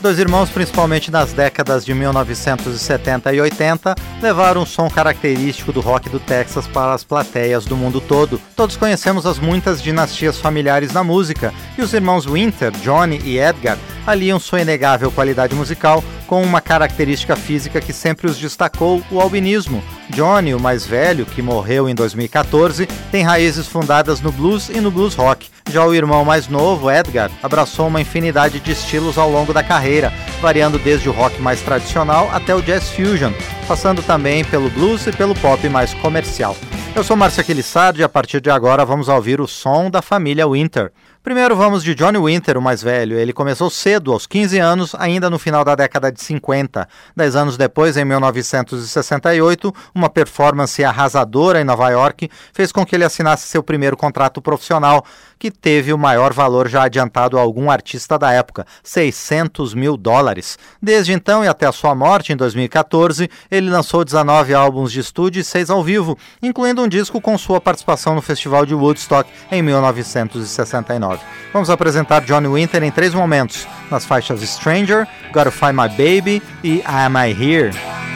Dois irmãos, principalmente nas décadas de 1970 e 80, levaram um som característico do rock do Texas para as plateias do mundo todo. Todos conhecemos as muitas dinastias familiares na música, e os irmãos Winter, Johnny e Edgar aliam sua inegável qualidade musical com uma característica física que sempre os destacou, o albinismo. Johnny, o mais velho, que morreu em 2014, tem raízes fundadas no blues e no blues rock. Já o irmão mais novo, Edgar, abraçou uma infinidade de estilos ao longo da carreira, variando desde o rock mais tradicional até o jazz fusion, passando também pelo blues e pelo pop mais comercial. Eu sou Márcio Aquilissardi e a partir de agora vamos ouvir o som da família Winter. Primeiro vamos de Johnny Winter, o mais velho. Ele começou cedo, aos 15 anos, ainda no final da década de 50. Dez anos depois, em 1968, uma performance arrasadora em Nova York fez com que ele assinasse seu primeiro contrato profissional, que teve o maior valor já adiantado a algum artista da época, 600 mil dólares. Desde então e até a sua morte, em 2014, ele lançou 19 álbuns de estúdio e 6 ao vivo, incluindo um disco com sua participação no Festival de Woodstock em 1969. Vamos apresentar Johnny Winter em três momentos, nas faixas Stranger, Gotta Find My Baby e Am I Here?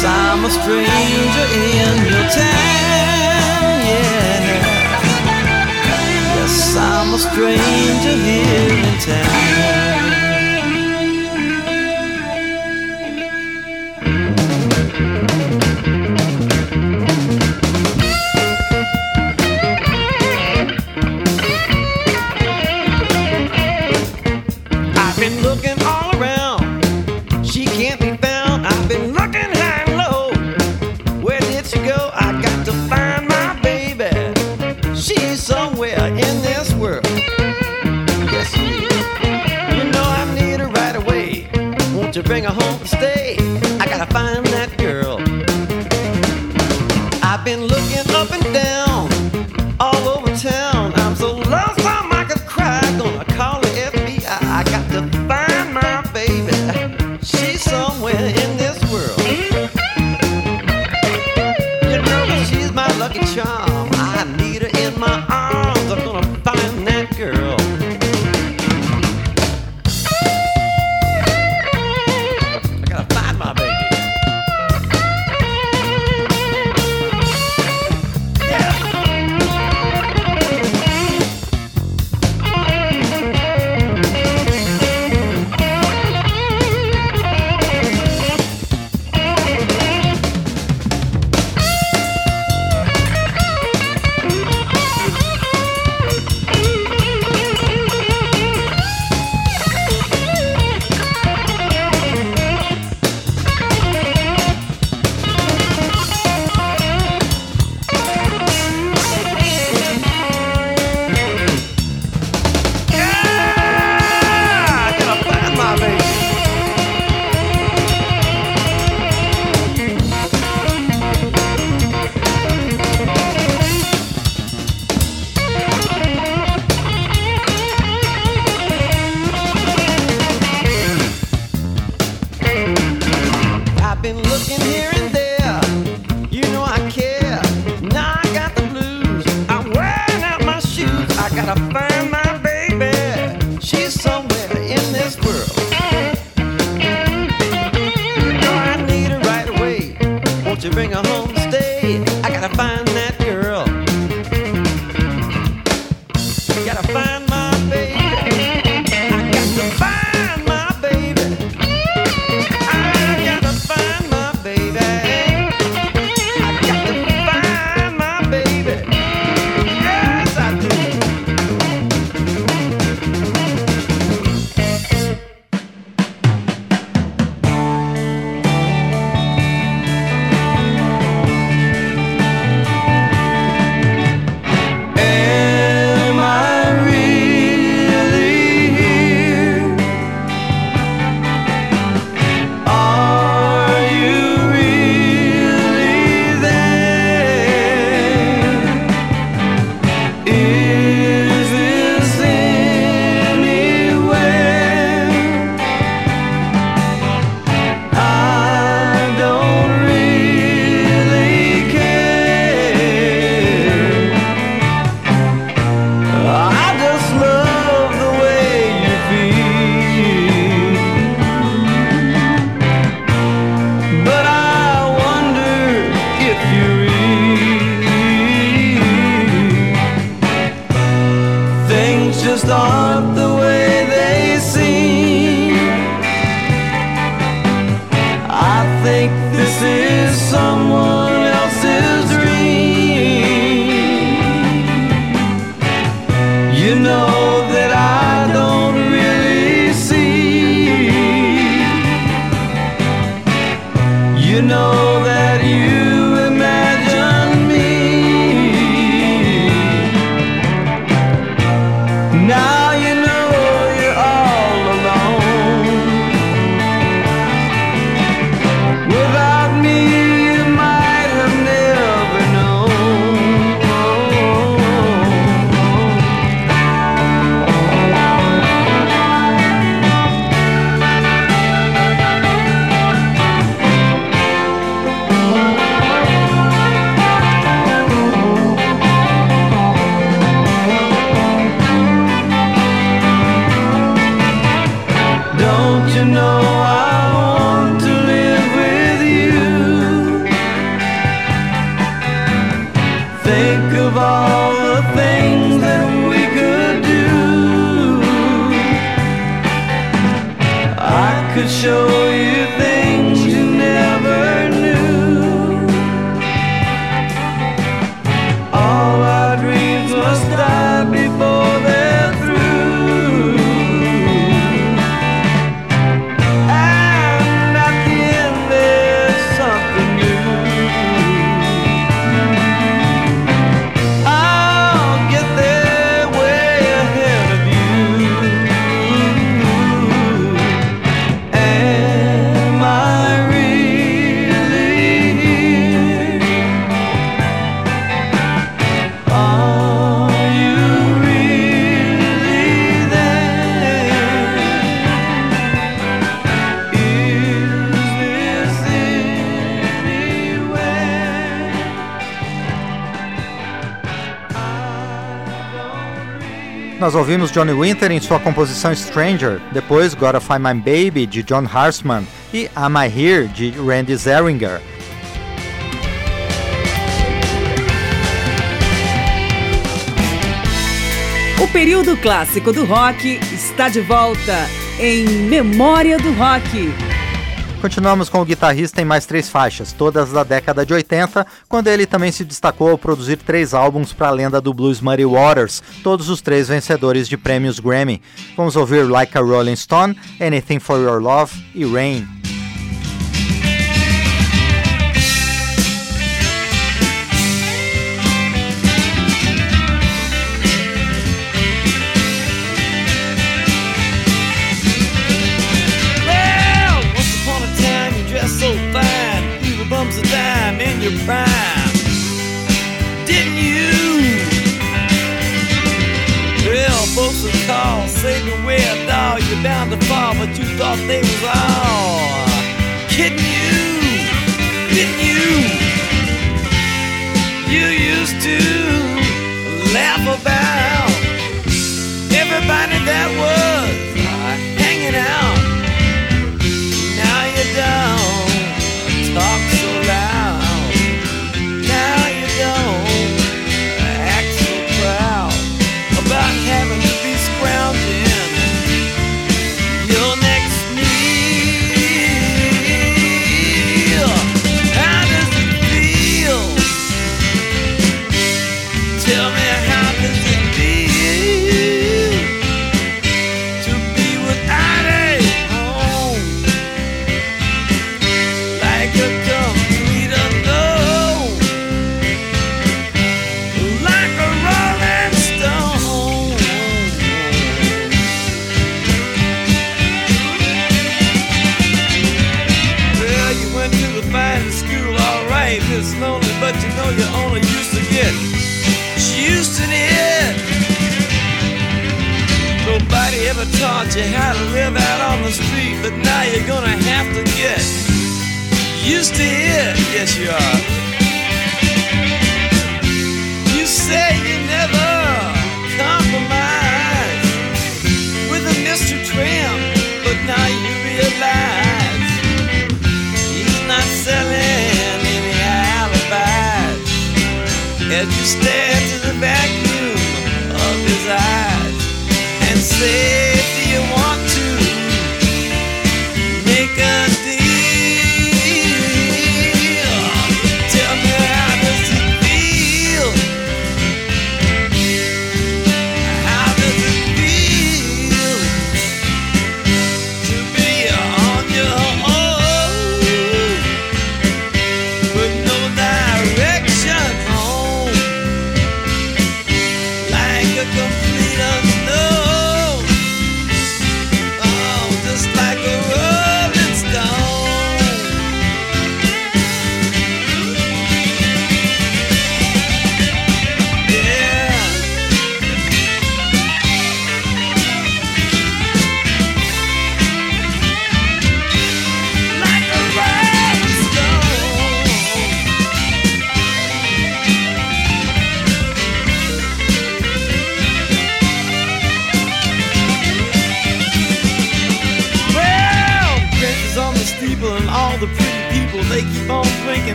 Yes, I'm a stranger in your town, yeah. Yes, I'm a stranger here in town. Show ouvimos Johnny Winter em sua composição Stranger, depois Gotta Find My Baby, de John Harsman, e Am I Here, de Randy Zeringer. O período clássico do rock está de volta em Memória do Rock. Continuamos com o guitarrista em mais três faixas, todas da década de 80, quando ele também se destacou ao produzir três álbuns para a lenda do blues Muddy Waters, todos os três vencedores de prêmios Grammy. Vamos ouvir Like a Rolling Stone, Anything for Your Love e Rain. To it. Yes, you are. You say you never compromise with a Mr. Tramp, but now you realize he's not selling any alibis as you stare into the vacuum of his eyes and say,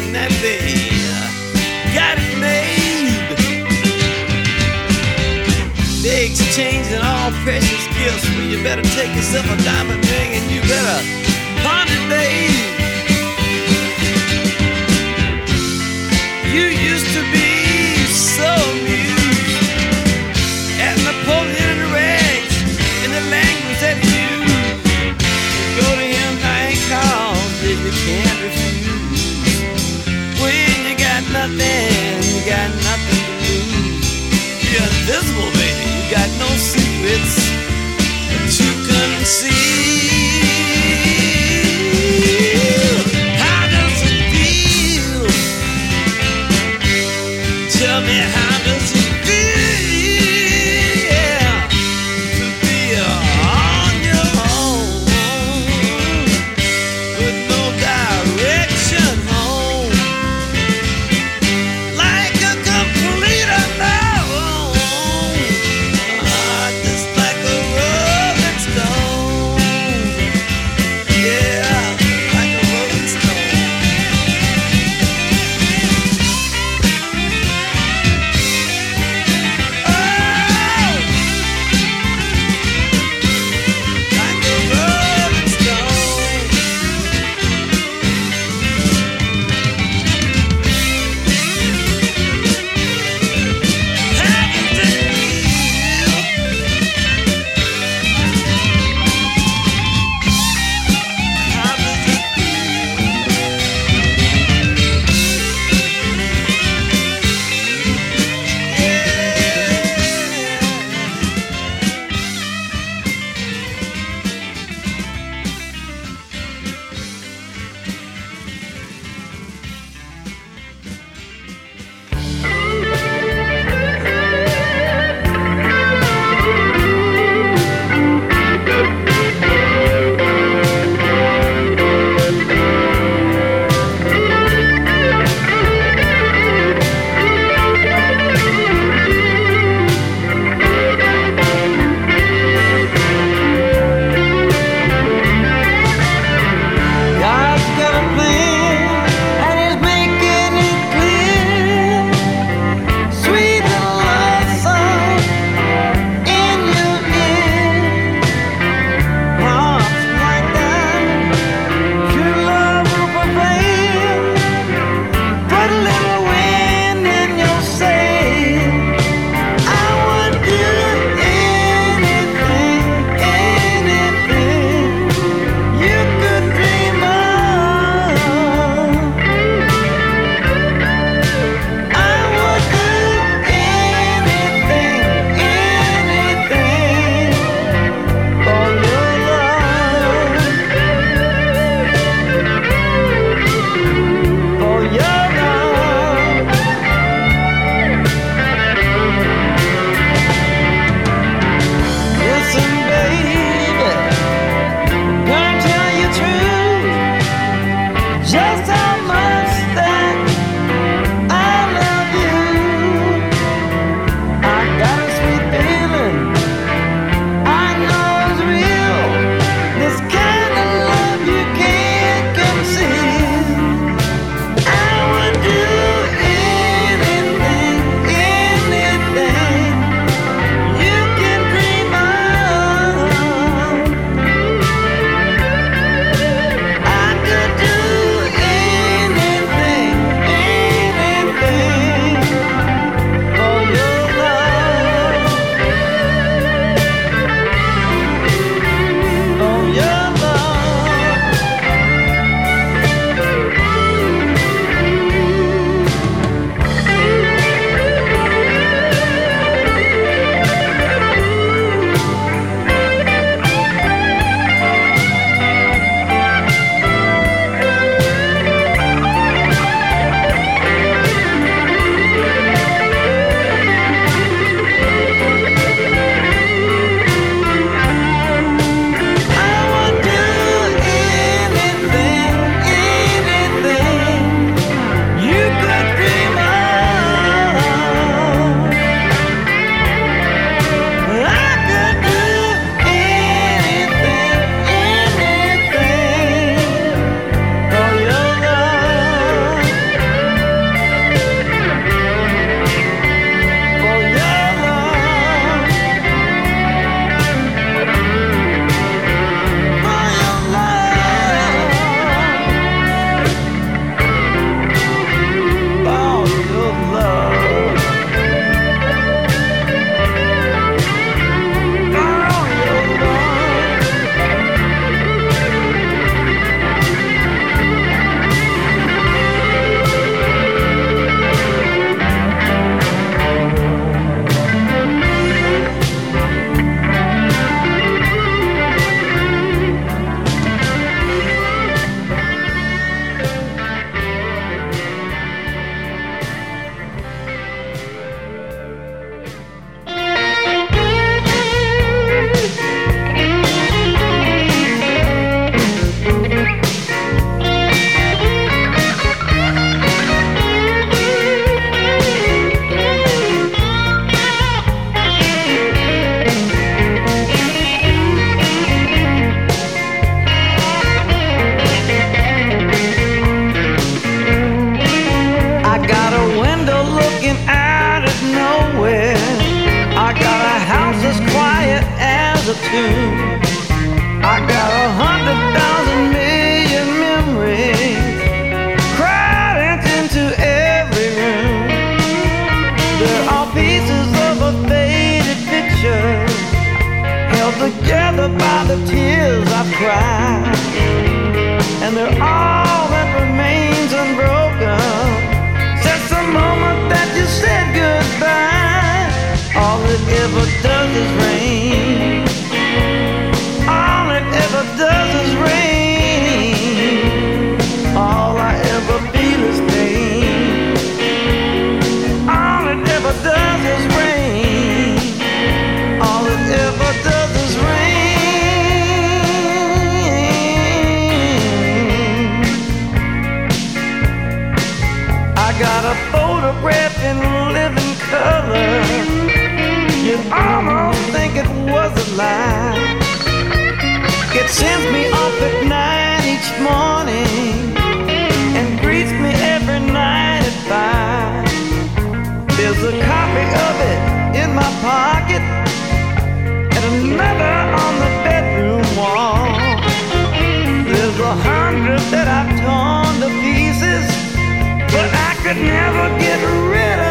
thinking, that they got it made. They exchanging all precious gifts. Well, you better take yourself a diamond ring and you can never get rid of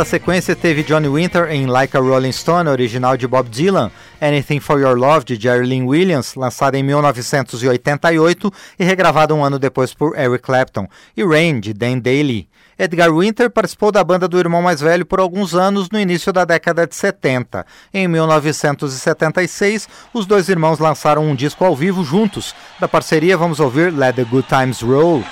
Esta sequência teve Johnny Winter em Like a Rolling Stone, original de Bob Dylan, Anything for Your Love de Jerry Lynn Williams, lançada em 1988 e regravada um ano depois por Eric Clapton, e Rain de Dan Daly. Edgar Winter participou da banda do irmão mais velho por alguns anos no início da década de 70. Em 1976, os dois irmãos lançaram um disco ao vivo juntos. Da parceria, vamos ouvir Let the Good Times Roll.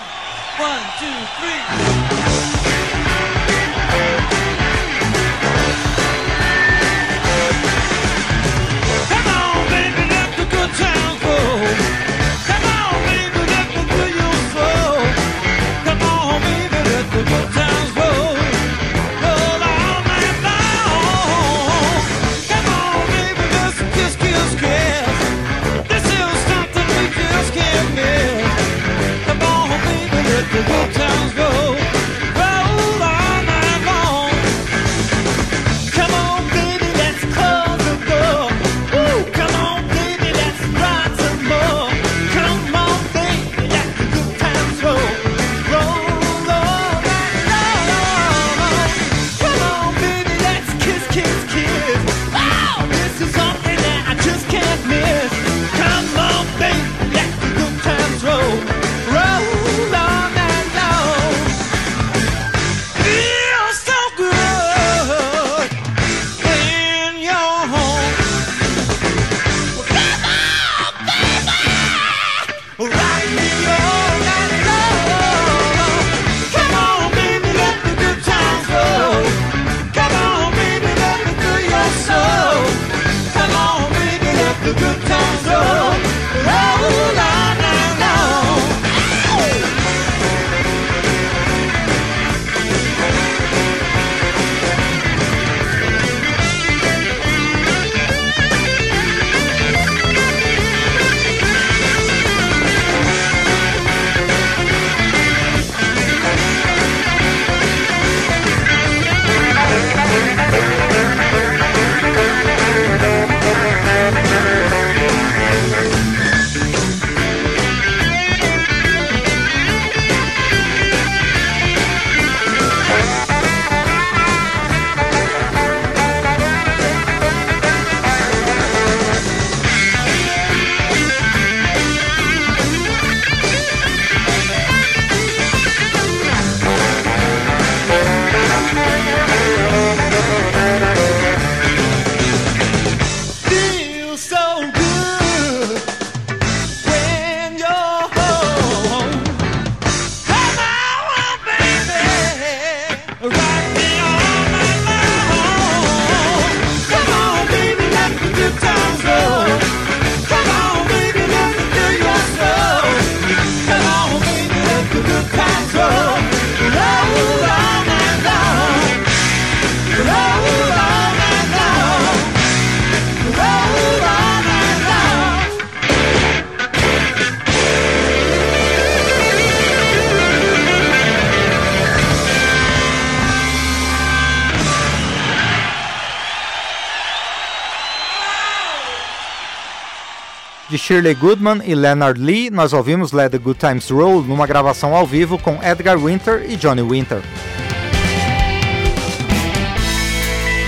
Shirley Goodman e Leonard Lee, nós ouvimos Let the Good Times Roll numa gravação ao vivo com Edgar Winter e Johnny Winter.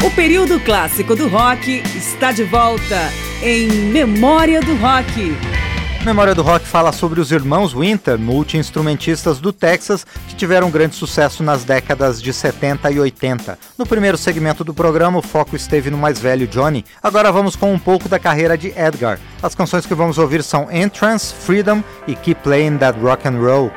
O período clássico do rock está de volta em Memória do Rock. Memória do Rock fala sobre os irmãos Winter, multi-instrumentistas do Texas, que tiveram grande sucesso nas décadas de 70 e 80. No primeiro segmento do programa, o foco esteve no mais velho Johnny. Agora vamos com um pouco da carreira de Edgar. As canções que vamos ouvir são Entrance, Freedom e Keep Playing That Rock and Roll.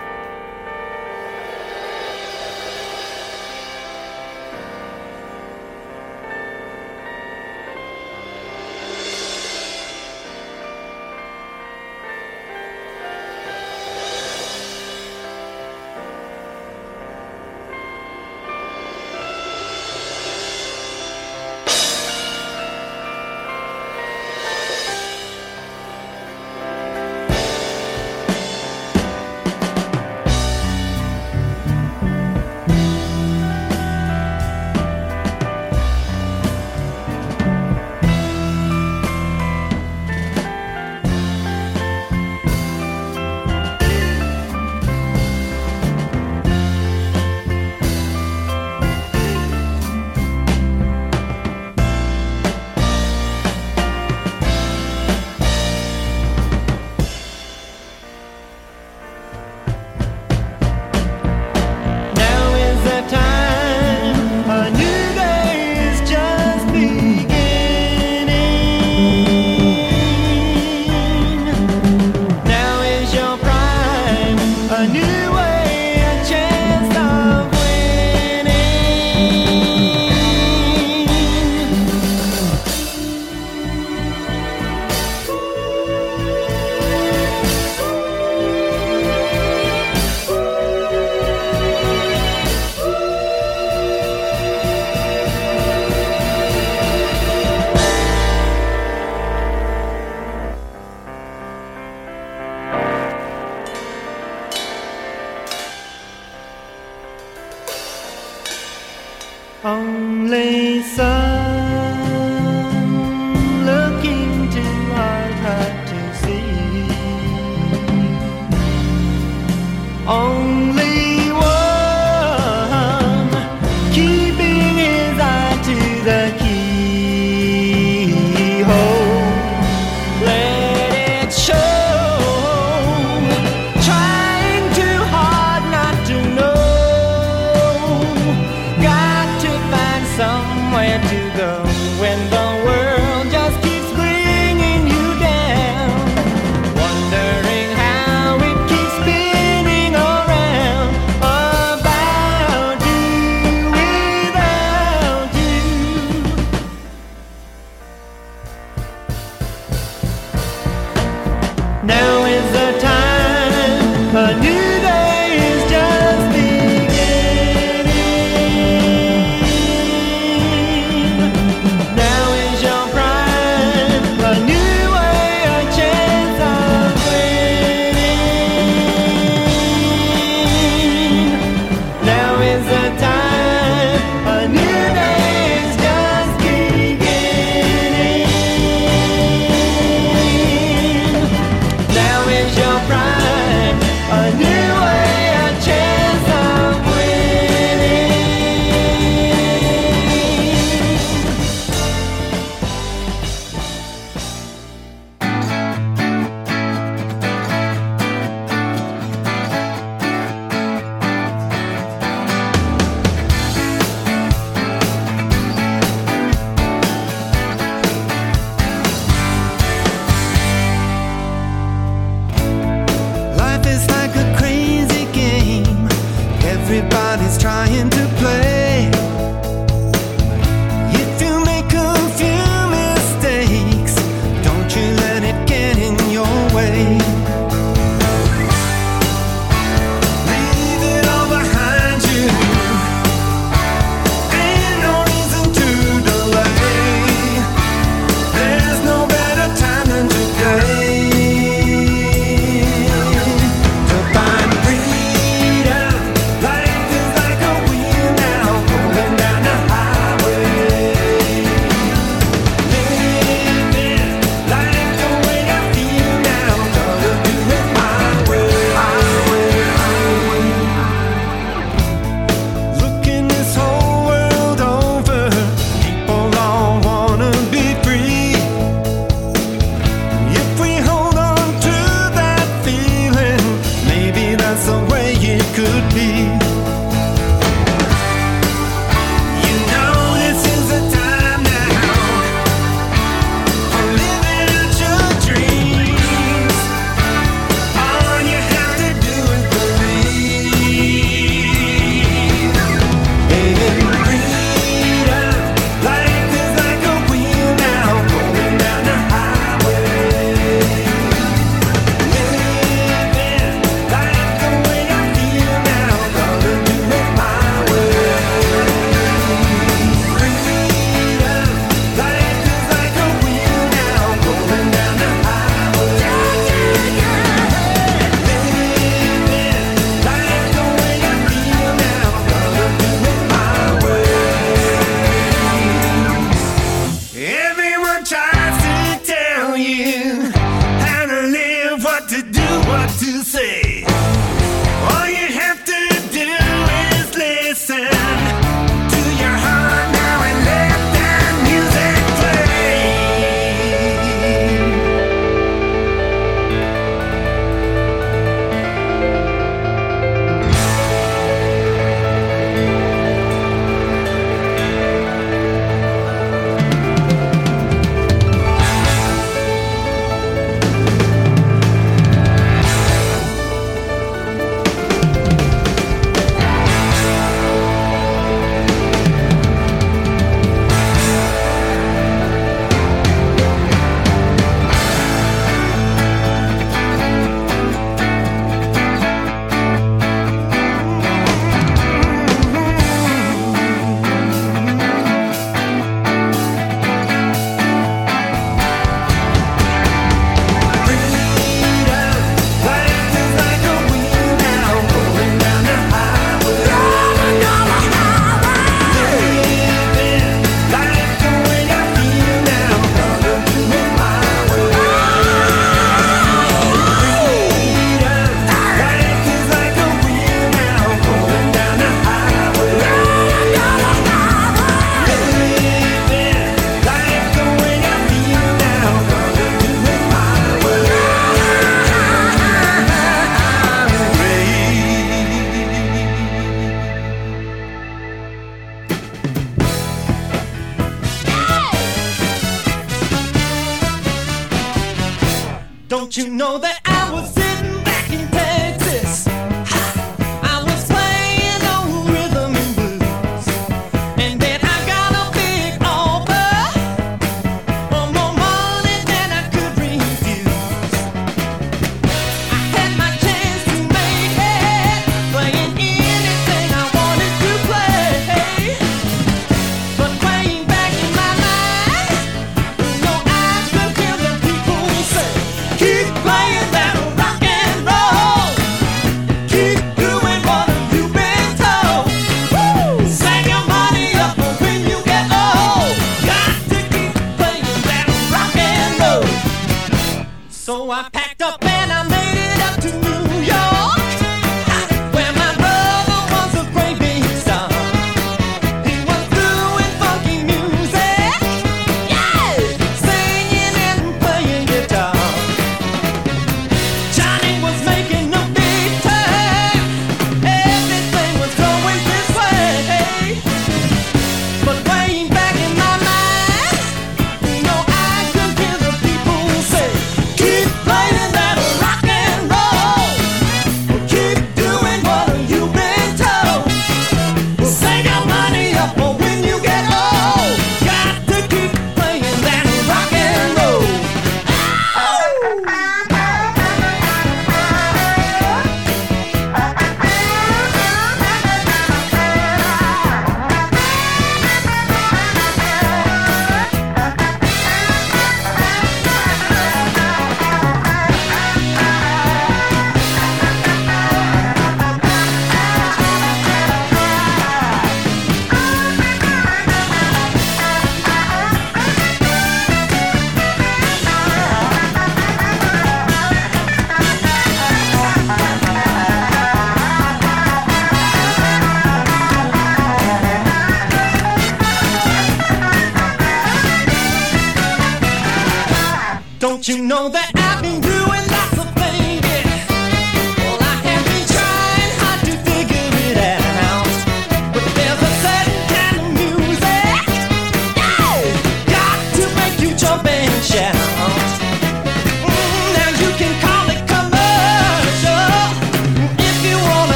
You know that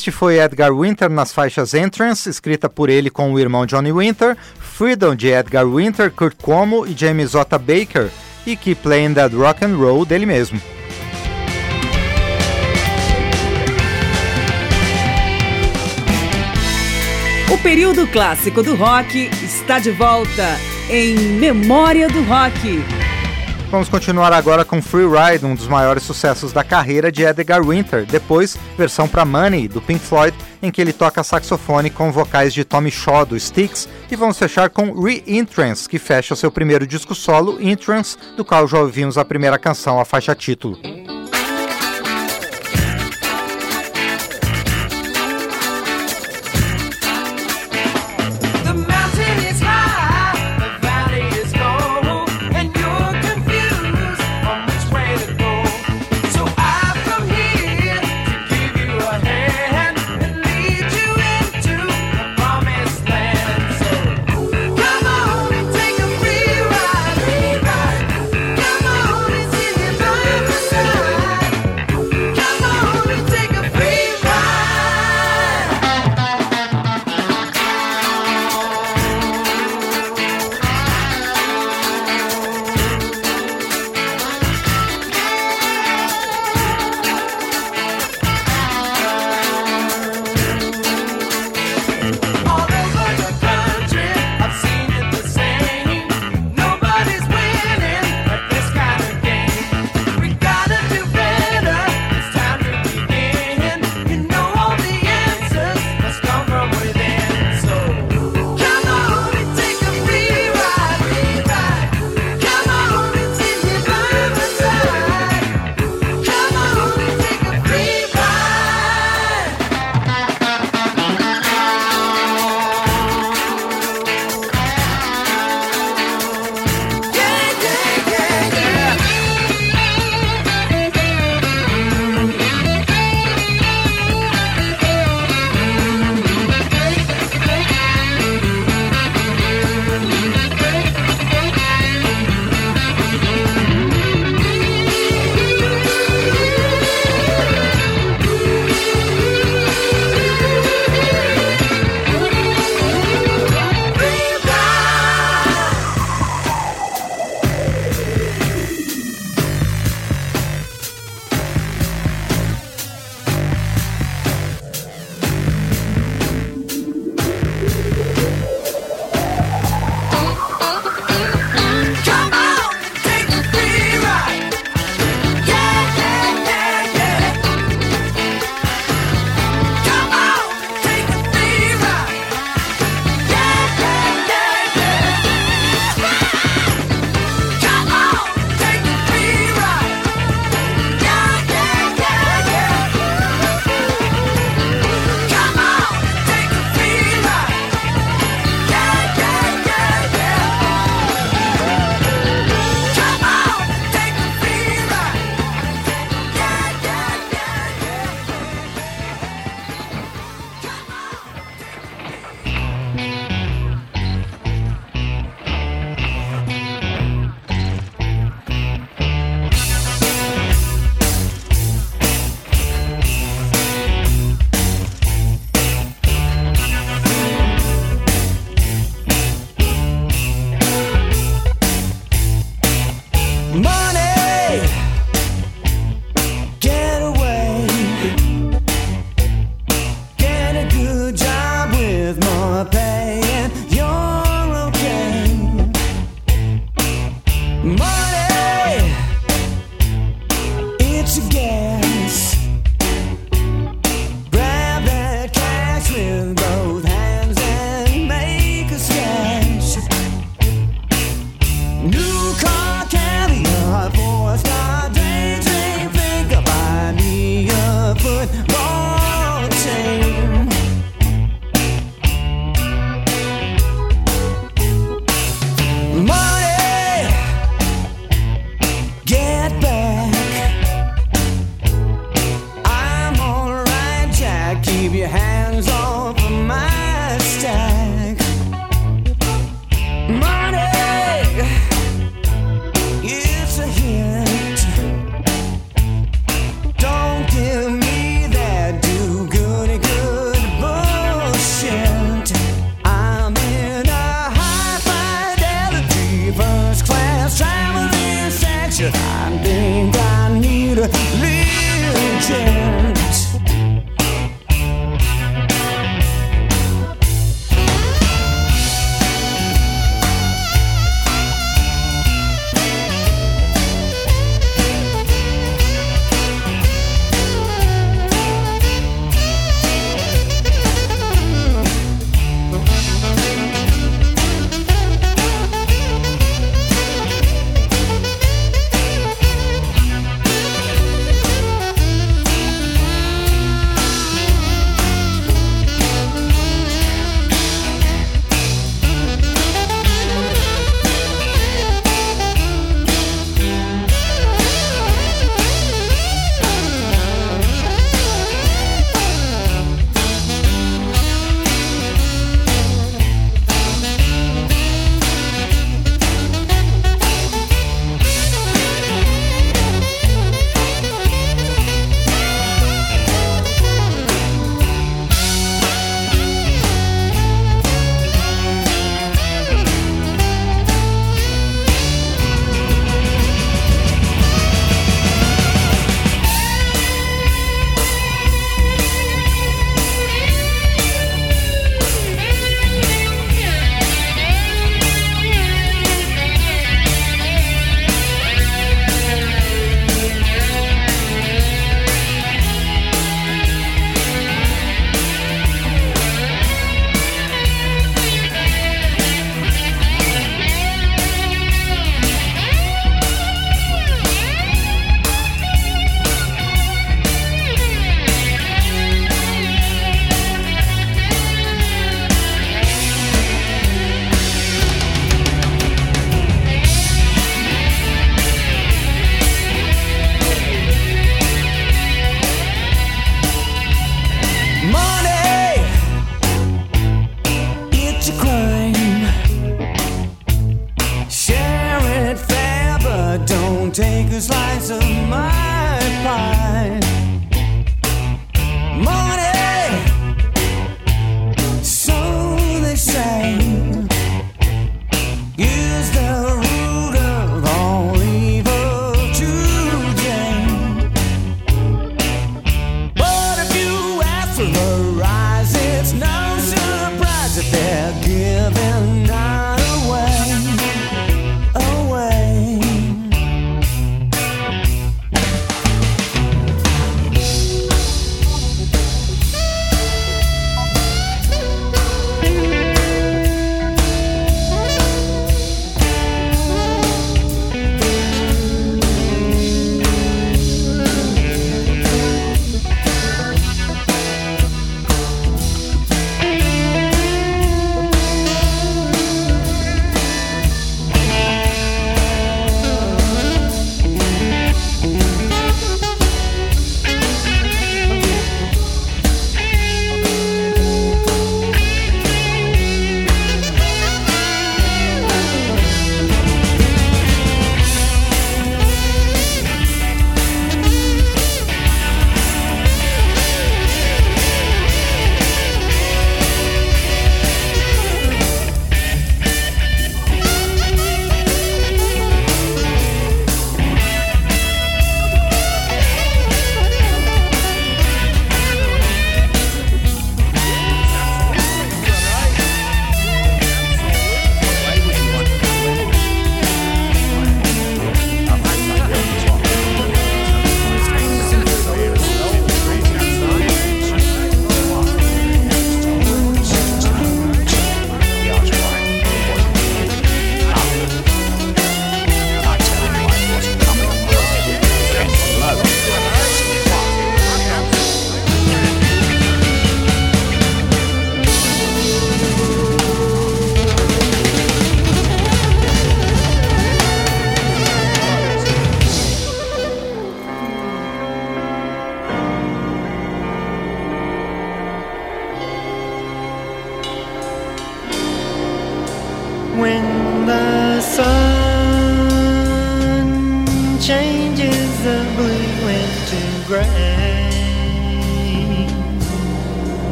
Este foi Edgar Winter nas faixas Entrance, escrita por ele com o irmão Johnny Winter, Freedom de Edgar Winter, Kurt Como e James Otta Baker, e Keep Playing That Rock and Roll dele mesmo. O período clássico do rock está de volta em Memória do Rock. Vamos continuar agora com Free Ride, um dos maiores sucessos da carreira de Edgar Winter, depois versão para Money, do Pink Floyd, em que ele toca saxofone com vocais de Tommy Shaw, do Styx, e vamos fechar com Re-Entrance, que fecha seu primeiro disco solo, Entrance, do qual já ouvimos a primeira canção, a faixa título.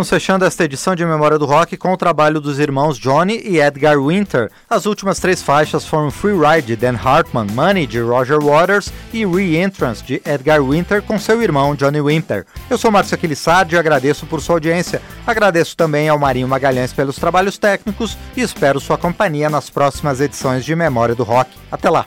Estamos fechando esta edição de Memória do Rock com o trabalho dos irmãos Johnny e Edgar Winter. As últimas três faixas foram Free Ride de Dan Hartman, Money de Roger Waters e Re-Entrance de Edgar Winter com seu irmão Johnny Winter. Eu sou Márcio Aquilissardi e agradeço por sua audiência. Agradeço também ao Marinho Magalhães pelos trabalhos técnicos e espero sua companhia nas próximas edições de Memória do Rock. Até lá!